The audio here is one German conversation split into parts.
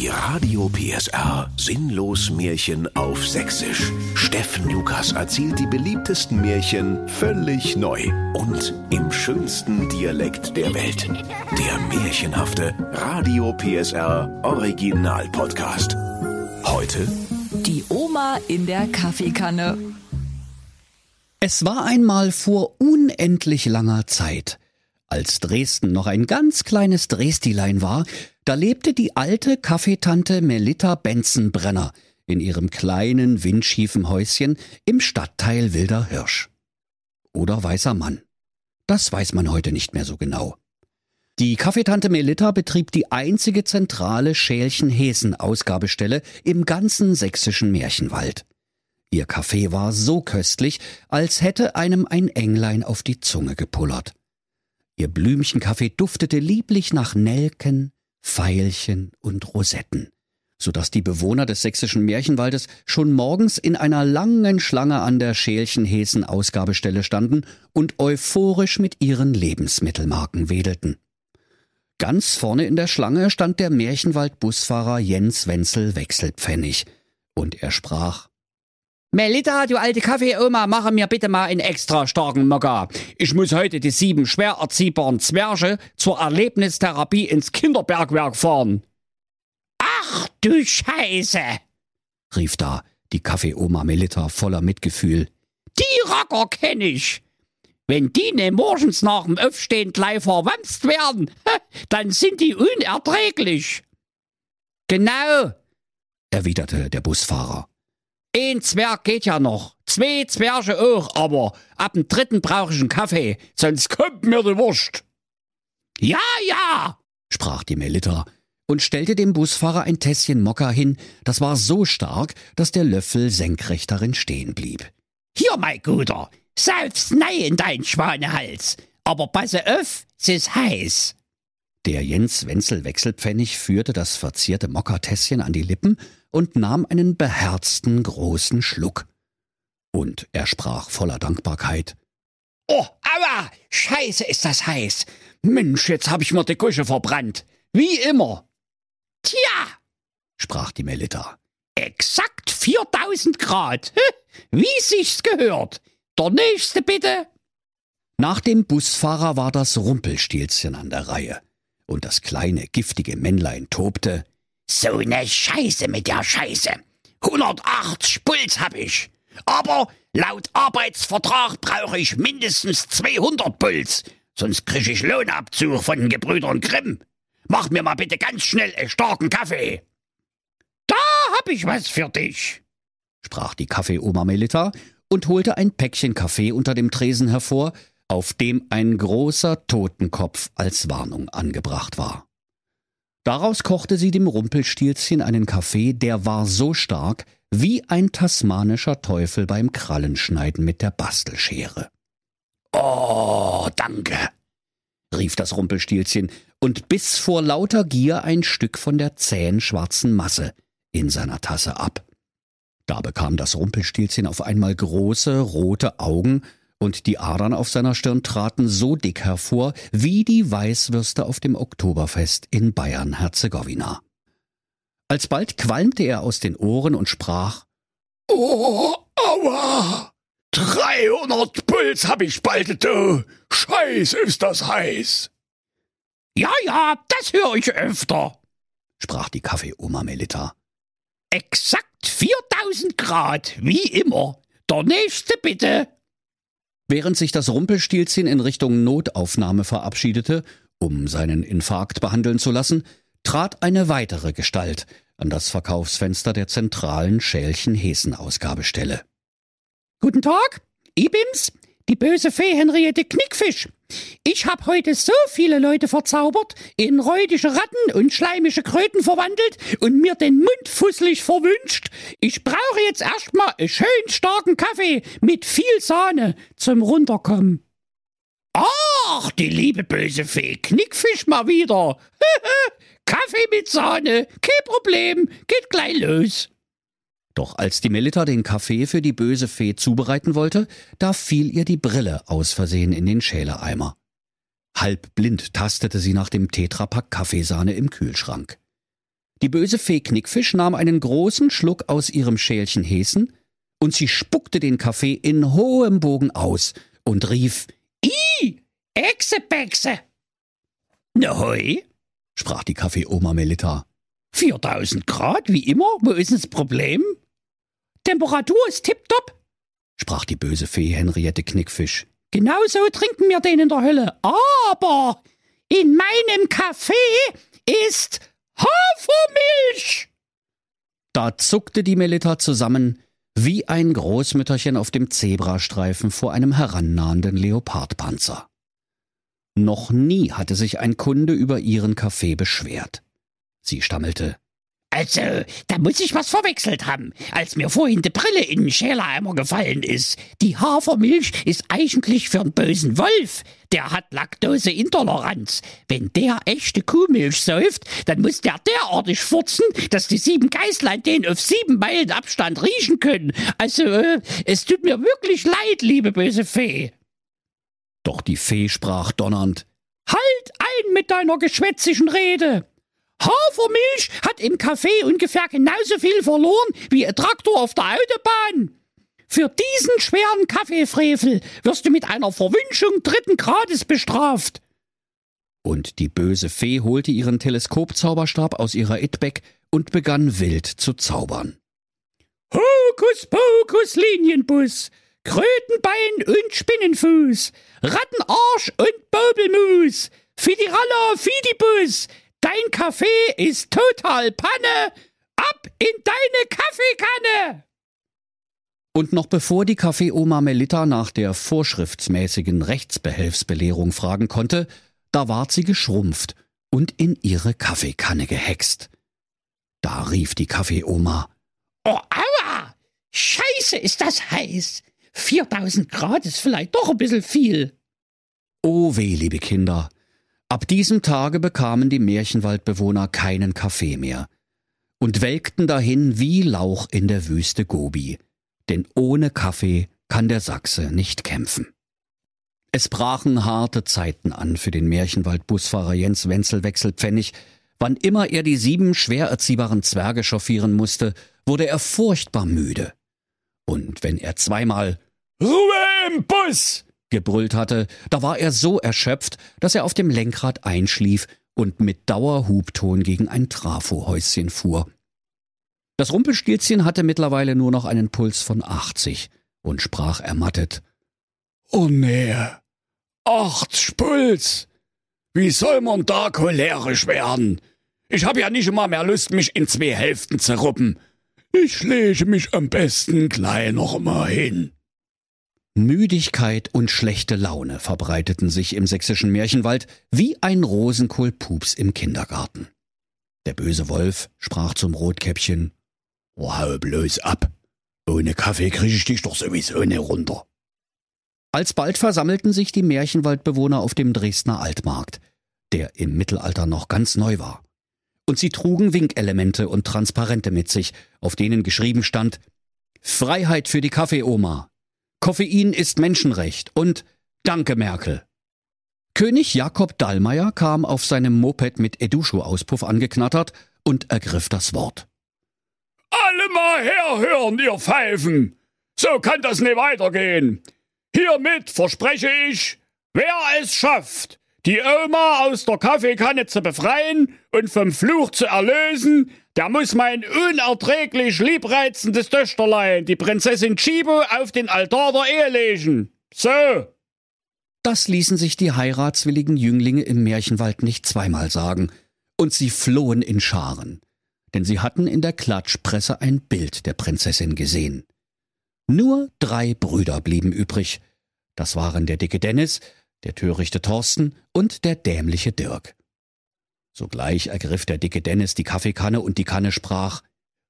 Die Radio PSR Sinnlos Märchen auf Sächsisch. Steffen Lukas erzählt die beliebtesten Märchen völlig neu und im schönsten Dialekt der Welt. Der märchenhafte Radio PSR Original Podcast. Heute Die Oma in der Kaffeekanne. Es war einmal vor unendlich langer Zeit. Als Dresden noch ein ganz kleines Dresdilein war, da lebte die alte Kaffeetante Melitta Benzenbrenner in ihrem kleinen, windschiefen Häuschen im Stadtteil Wilder Hirsch. Oder Weißer Mann. Das weiß man heute nicht mehr so genau. Die Kaffeetante Melitta betrieb die einzige zentrale Schälchen-Hesen-Ausgabestelle im ganzen sächsischen Märchenwald. Ihr Kaffee war so köstlich, als hätte einem ein Englein auf die Zunge gepullert. Ihr Blümchenkaffee duftete lieblich nach Nelken, Veilchen und Rosetten, so dass die Bewohner des sächsischen Märchenwaldes schon morgens in einer langen Schlange an der Schälchen-Hesen-Ausgabestelle standen und euphorisch mit ihren Lebensmittelmarken wedelten. Ganz vorne in der Schlange stand der Märchenwald-Busfahrer Jens Wenzel Wechselpfennig, und er sprach Melita, du alte Kaffeeoma, mache mir bitte mal einen extra starken Mokka. Ich muss heute die sieben schwer erziehbaren Zwerge zur Erlebnistherapie ins Kinderbergwerk fahren. Ach du Scheiße, rief da die Kaffeeoma Melita voller Mitgefühl. die Racker kenn ich. Wenn die ne morgens nach dem Aufstehen gleich verwamst werden, dann sind die unerträglich. Genau, erwiderte der Busfahrer. Ein Zwerg geht ja noch. Zwei Zwerge auch, aber ab dem dritten brauche ich einen Kaffee, sonst kommt mir die Wurst. Ja, ja, sprach die Melitta und stellte dem Busfahrer ein Tässchen Mokka hin, das war so stark, dass der Löffel senkrecht darin stehen blieb. hier, mein Guter, sauf's nei in dein Schwanehals. Aber passe auf, es ist heiß. Der Jens Wenzel Wechselpfennig führte das verzierte Mokkatässchen an die Lippen und nahm einen beherzten großen Schluck. Und er sprach voller Dankbarkeit. Oh, aua, scheiße ist das heiß. Mensch, jetzt hab ich mir die Küche verbrannt. Wie immer. Tja, sprach die Melitta. exakt 4000 Grad. Wie sich's gehört. Der nächste bitte. Nach dem Busfahrer war das Rumpelstilzchen an der Reihe. Und das kleine, giftige Männlein tobte. So ne Scheiße mit der Scheiße. 180 Puls hab ich. Aber laut Arbeitsvertrag brauche ich mindestens 200 Puls. Sonst krieg ich Lohnabzug von den Gebrüdern Grimm. Mach mir mal bitte ganz schnell einen starken Kaffee. Da hab ich was für dich. sprach die Kaffeeoma Melita und holte ein Päckchen Kaffee unter dem Tresen hervor, auf dem ein großer Totenkopf als Warnung angebracht war. Daraus kochte sie dem Rumpelstilzchen einen Kaffee, der war so stark wie ein tasmanischer Teufel beim Krallenschneiden mit der Bastelschere. Oh, danke. rief das Rumpelstilzchen und biss vor lauter Gier ein Stück von der zähen schwarzen Masse in seiner Tasse ab. Da bekam das Rumpelstilzchen auf einmal große rote Augen, und die Adern auf seiner Stirn traten so dick hervor wie die Weißwürste auf dem Oktoberfest in Bayern-Herzegowina. Alsbald qualmte er aus den Ohren und sprach Oh, aua. 300 Puls hab ich bald, du. Scheiß ist das heiß. Ja, ja, das höre ich öfter. sprach die Kaffeeoma Melita. Exakt 4000 Grad, wie immer. Der nächste bitte. Während sich das Rumpelstilzchen in Richtung Notaufnahme verabschiedete, um seinen Infarkt behandeln zu lassen, trat eine weitere Gestalt an das Verkaufsfenster der zentralen Schälchen-Hesen-Ausgabestelle. Guten Tag, Ibims, die böse Fee Henriette Knickfisch. Ich hab heute so viele Leute verzaubert, in räudige Ratten und schleimische Kröten verwandelt und mir den Mund fusselig verwünscht. Ich brauche jetzt erstmal einen schön starken Kaffee mit viel Sahne zum Runterkommen. Ach, die liebe böse Fee Knickfisch mal wieder. Kaffee mit Sahne, kein Problem, geht gleich los. Doch als die Melita den Kaffee für die böse Fee zubereiten wollte, da fiel ihr die Brille aus Versehen in den Schälereimer. Halb blind tastete sie nach dem Tetrapack Kaffeesahne im Kühlschrank. Die böse Fee Knickfisch nahm einen großen Schluck aus ihrem Schälchen Hesen und sie spuckte den Kaffee in hohem Bogen aus und rief I, Echsebexe. Nahoi, sprach die Kaffeeoma Melita. 4000 Grad, wie immer, wo ist das Problem? Temperatur ist tipptopp, sprach die böse Fee Henriette Knickfisch. Genauso trinken wir den in der Hölle. Aber in meinem Kaffee ist Hafermilch. Da zuckte die Melita zusammen, wie ein Großmütterchen auf dem Zebrastreifen vor einem herannahenden Leopardpanzer. Noch nie hatte sich ein Kunde über ihren Kaffee beschwert. Sie stammelte. Also, da muss ich was verwechselt haben, als mir vorhin die Brille in den Schälereimer gefallen ist. Die Hafermilch ist eigentlich für einen bösen Wolf. Der hat Laktoseintoleranz. Wenn der echte Kuhmilch säuft, dann muss der derartig furzen, dass die sieben Geißlein den auf sieben Meilen Abstand riechen können. Also, äh, es tut mir wirklich leid, liebe böse Fee. Doch die Fee sprach donnernd. Halt ein mit deiner geschwätzigen Rede! Hafermilch hat im Kaffee ungefähr genauso viel verloren wie ein Traktor auf der Autobahn. Für diesen schweren Kaffeefrevel wirst du mit einer Verwünschung dritten Grades bestraft. Und die böse Fee holte ihren Teleskopzauberstab aus ihrer Itbeck und begann wild zu zaubern. Hokus pokus Linienbus, Krötenbein und Spinnenfuß, Rattenarsch und Bobelmus, Fidiralla Fidibus, Dein Kaffee ist total Panne! Ab in deine Kaffeekanne! Und noch bevor die Kaffeeoma Melita nach der vorschriftsmäßigen Rechtsbehelfsbelehrung fragen konnte, da ward sie geschrumpft und in ihre Kaffeekanne gehext. Da rief die Kaffeeoma. Oh, aua! Scheiße, ist das heiß! 4000 Grad ist vielleicht doch ein bisschen viel. Oh weh, liebe Kinder, Ab diesem Tage bekamen die Märchenwaldbewohner keinen Kaffee mehr und welkten dahin wie Lauch in der Wüste Gobi, denn ohne Kaffee kann der Sachse nicht kämpfen. Es brachen harte Zeiten an für den Märchenwald-Busfahrer Jens Wenzel Wechselpfennig. Wann immer er die sieben schwer erziehbaren Zwerge chauffieren musste, wurde er furchtbar müde. Und wenn er zweimal Ruhe im Bus gebrüllt hatte, da war er so erschöpft, dass er auf dem Lenkrad einschlief und mit Dauerhubton gegen ein Trafohäuschen fuhr. Das Rumpelstilzchen hatte mittlerweile nur noch einen Puls von 80 und sprach ermattet. Oh nee, acht Puls! Wie soll man da cholerisch werden? Ich hab ja nicht immer mehr Lust, mich in zwei Hälften zu ruppen. Ich lege mich am besten gleich noch mal hin. Müdigkeit und schlechte Laune verbreiteten sich im sächsischen Märchenwald wie ein Rosenkohlpups im Kindergarten. Der böse Wolf sprach zum Rotkäppchen oh, Hau bloß ab. Ohne Kaffee krieg ich dich doch sowieso nicht runter. Alsbald versammelten sich die Märchenwaldbewohner auf dem Dresdner Altmarkt, der im Mittelalter noch ganz neu war. Und sie trugen Winkelemente und Transparente mit sich, auf denen geschrieben stand Freiheit für die Kaffeeoma, Koffein ist Menschenrecht und Danke Merkel. König Jakob Dallmayr kam auf seinem Moped mit Eduscho-Auspuff angeknattert und ergriff das Wort. Alle mal herhören, ihr Pfeifen! So kann das nicht weitergehen. Hiermit verspreche ich, wer es schafft, die Oma aus der Kaffeekanne zu befreien und vom Fluch zu erlösen, der muss mein unerträglich liebreizendes Töchterlein, die Prinzessin Chibo, auf den Altar der Ehe legen. So. Das ließen sich die heiratswilligen Jünglinge im Märchenwald nicht zweimal sagen, und sie flohen in Scharen, denn sie hatten in der Klatschpresse ein Bild der Prinzessin gesehen. Nur drei Brüder blieben übrig. Das waren der dicke Dennis, der törichte Thorsten und der dämliche Dirk. Sogleich ergriff der dicke Dennis die Kaffeekanne und die Kanne sprach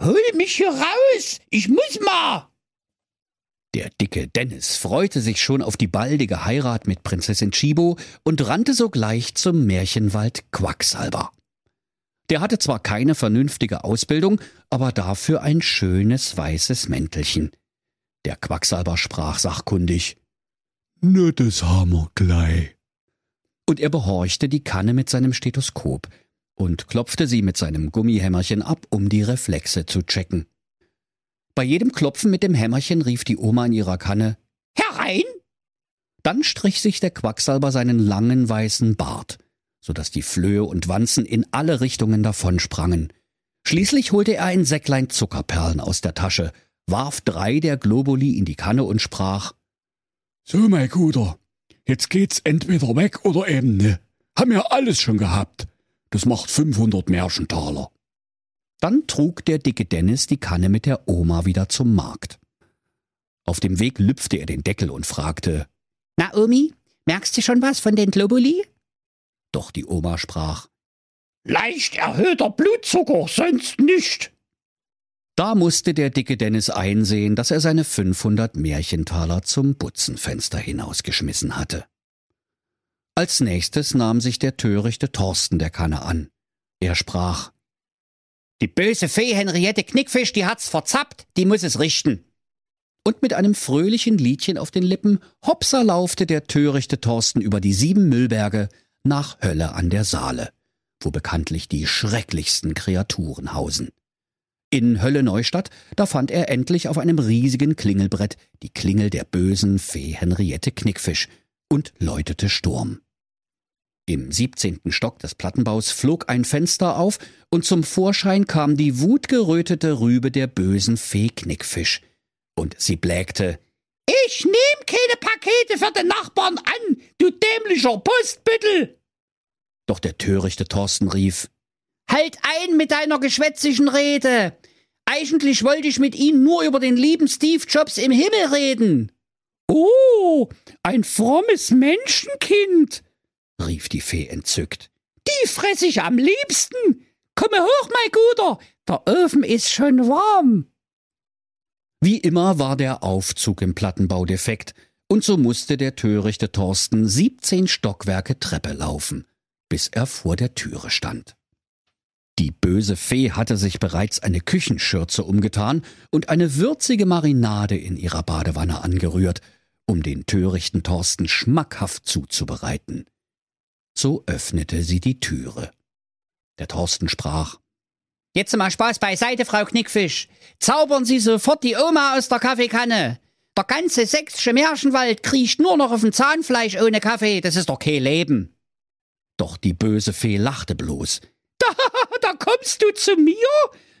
Hol mich hier raus, ich muss mal. Der dicke Dennis freute sich schon auf die baldige Heirat mit Prinzessin Chibo und rannte sogleich zum Märchenwald Quacksalber. Der hatte zwar keine vernünftige Ausbildung, aber dafür ein schönes weißes Mäntelchen. Der Quacksalber sprach sachkundig. Nur das haben wir gleich und er behorchte die Kanne mit seinem Stethoskop. und klopfte sie mit seinem Gummihämmerchen ab, um die Reflexe zu checken. Bei jedem Klopfen mit dem Hämmerchen rief die Oma in ihrer Kanne Herein! Dann strich sich der Quacksalber seinen langen weißen Bart, so dass die Flöhe und Wanzen in alle Richtungen davonsprangen. Schließlich holte er ein Säcklein Zuckerperlen aus der Tasche, warf drei der Globuli in die Kanne und sprach So, mein Guter, jetzt geht's entweder weg oder eben ne. Haben wir alles schon gehabt. Das macht 500 Märchentaler. Dann trug der dicke Dennis die Kanne mit der Oma wieder zum Markt. Auf dem Weg lüpfte er den Deckel und fragte, Na, Omi, merkst du schon was von den Globuli? Doch die Oma sprach, Leicht erhöhter Blutzucker, sonst nicht. Da musste der dicke Dennis einsehen, dass er seine 500 Märchentaler zum Butzenfenster hinausgeschmissen hatte. Als nächstes nahm sich der törichte Thorsten der Kanne an. Er sprach, Die böse Fee Henriette Knickfisch, die hat's verzappt, die muss es richten. Und mit einem fröhlichen Liedchen auf den Lippen hopsa laufte der törichte Thorsten über die sieben Müllberge nach Hölle an der Saale, wo bekanntlich die schrecklichsten Kreaturen hausen. In Hölle Neustadt, da fand er endlich auf einem riesigen Klingelbrett die Klingel der bösen Fee Henriette Knickfisch und läutete Sturm. Im siebzehnten Stock des Plattenbaus flog ein Fenster auf, und zum Vorschein kam die wutgerötete Rübe der bösen Fee Knickfisch. Und sie blägte Ich nehm keine Pakete für den Nachbarn an, du dämlicher Postbüttel! Doch der törichte Thorsten rief Halt ein mit deiner geschwätzigen Rede! Eigentlich wollte ich mit Ihnen nur über den lieben Steve Jobs im Himmel reden. Oh, ein frommes Menschenkind, rief die Fee entzückt. Die fress ich am liebsten. Komme hoch, mein Guter, der Ofen ist schon warm. Wie immer war der Aufzug im Plattenbau defekt, und so musste der törichte Thorsten siebzehn Stockwerke Treppe laufen, bis er vor der Türe stand. Die böse Fee hatte sich bereits eine Küchenschürze umgetan und eine würzige Marinade in ihrer Badewanne angerührt, um den törichten Thorsten schmackhaft zuzubereiten. So öffnete sie die Türe. Der Thorsten sprach Jetzt mal Spaß beiseite, Frau Knickfisch. Zaubern Sie sofort die Oma aus der Kaffeekanne. Der ganze sächsische Märchenwald kriecht nur noch auf dem Zahnfleisch ohne Kaffee. Das ist doch kein Leben. Doch die böse Fee lachte bloß. Kommst du zu mir?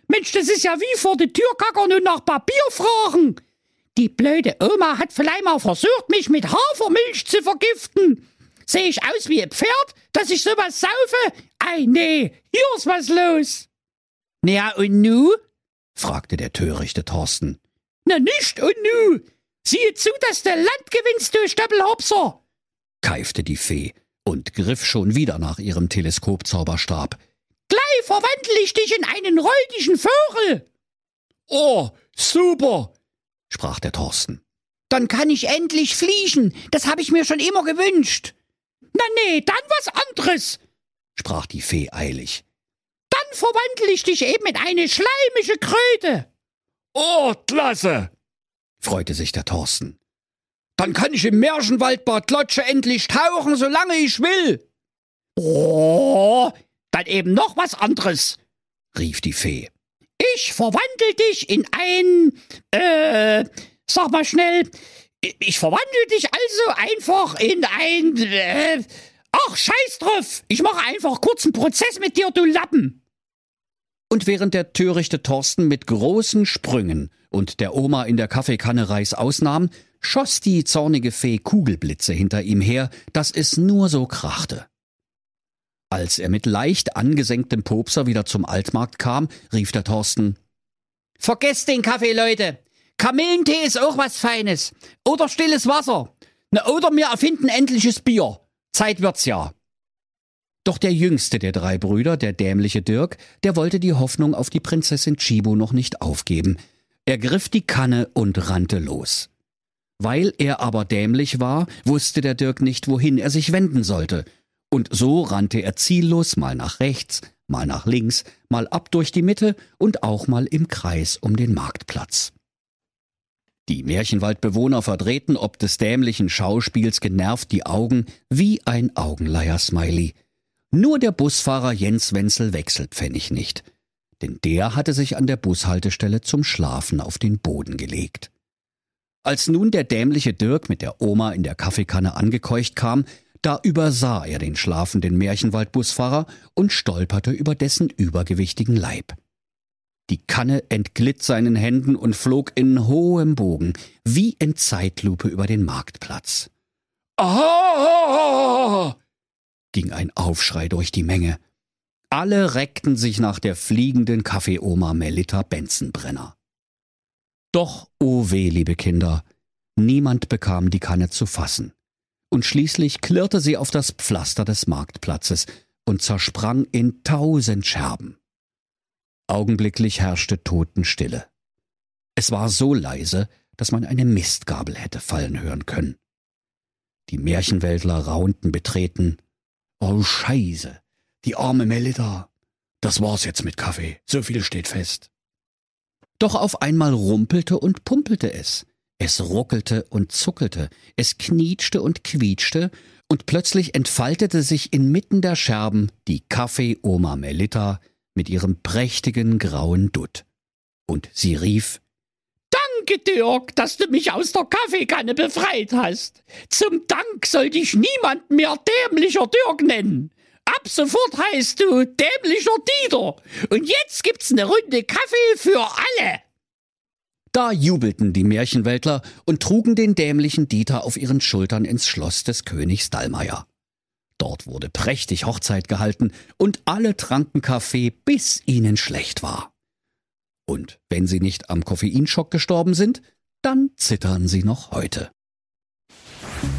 Mensch, das ist ja wie vor der Tür kackern und nach Papier fragen. Die blöde Oma hat vielleicht mal versucht, mich mit Hafermilch zu vergiften. Sehe ich aus wie ein Pferd, dass ich sowas saufe? Ei, nee, hier ist was los. Na und nu? fragte der törichte Thorsten. Na nicht und nu. Siehe zu, dass du Land gewinnst, du Stoppelhopser, keifte die Fee und griff schon wieder nach ihrem Teleskopzauberstab. Verwandle ich dich in einen räudigen Vogel. Oh, super, sprach der Thorsten. Dann kann ich endlich fliegen. Das habe ich mir schon immer gewünscht. Na nee, dann was anderes, sprach die Fee eilig. Dann verwandle ich dich eben in eine schleimische Kröte. Oh, klasse, freute sich der Thorsten. Dann kann ich im Märchenwaldbad Lotsche endlich tauchen, solange ich will. Oh, dann eben noch was anderes, rief die Fee. Ich verwandle dich in ein, äh, sag mal schnell, ich verwandle dich also einfach in ein, äh, ach, scheiß drauf, ich mache einfach kurzen Prozess mit dir, du Lappen. Und während der törichte Thorsten mit großen Sprüngen und der Oma in der Kaffeekanne Reis ausnahm, schoss die zornige Fee Kugelblitze hinter ihm her, dass es nur so krachte. Als er mit leicht angesenktem Popser wieder zum Altmarkt kam, rief der Thorsten Vergesst den Kaffee, Leute. Kamillentee ist auch was Feines. Oder stilles Wasser. Na, oder wir erfinden endliches Bier. Zeit wird's ja. Doch der jüngste der drei Brüder, der dämliche Dirk, der wollte die Hoffnung auf die Prinzessin Chibo noch nicht aufgeben. Er griff die Kanne und rannte los. Weil er aber dämlich war, wusste der Dirk nicht, wohin er sich wenden sollte. Und so rannte er ziellos mal nach rechts, mal nach links, mal ab durch die Mitte und auch mal im Kreis um den Marktplatz. Die Märchenwaldbewohner verdrehten ob des dämlichen Schauspiels genervt die Augen wie ein Augenleier-Smiley. Nur der Busfahrer Jens Wenzel wechselt Pfennig nicht, denn der hatte sich an der Bushaltestelle zum Schlafen auf den Boden gelegt. Als nun der dämliche Dirk mit der Oma in der Kaffeekanne angekeucht kam, da übersah er den schlafenden Märchenwaldbusfahrer und stolperte über dessen übergewichtigen Leib. Die Kanne entglitt seinen Händen und flog in hohem Bogen, wie in Zeitlupe über den Marktplatz. Ah! ging ein Aufschrei durch die Menge. Alle reckten sich nach der fliegenden Kaffeeoma Melita Benzenbrenner. Doch, o oh weh, liebe Kinder, niemand bekam die Kanne zu fassen. Und schließlich klirrte sie auf das Pflaster des Marktplatzes und zersprang in tausend Scherben. Augenblicklich herrschte Totenstille. Es war so leise, dass man eine Mistgabel hätte fallen hören können. Die Märchenwäldler raunten betreten. Oh Scheiße, die arme Melita. Das war's jetzt mit Kaffee, so viel steht fest. Doch auf einmal rumpelte und pumpelte es. Es ruckelte und zuckelte, es knietschte und quietschte, und plötzlich entfaltete sich inmitten der Scherben die Kaffee-Oma Melita mit ihrem prächtigen grauen Dutt. Und sie rief Danke, Dirk, dass du mich aus der Kaffeekanne befreit hast. Zum Dank soll dich niemand mehr dämlicher Dirk nennen. Ab sofort heißt du dämlicher Dieter. Und jetzt gibt's eine Runde Kaffee für alle. Da jubelten die Märchenweltler und trugen den dämlichen Dieter auf ihren Schultern ins Schloss des Königs Dallmayr. Dort wurde prächtig Hochzeit gehalten und alle tranken Kaffee, bis ihnen schlecht war. Und wenn sie nicht am Koffeinschock gestorben sind, dann zittern sie noch heute.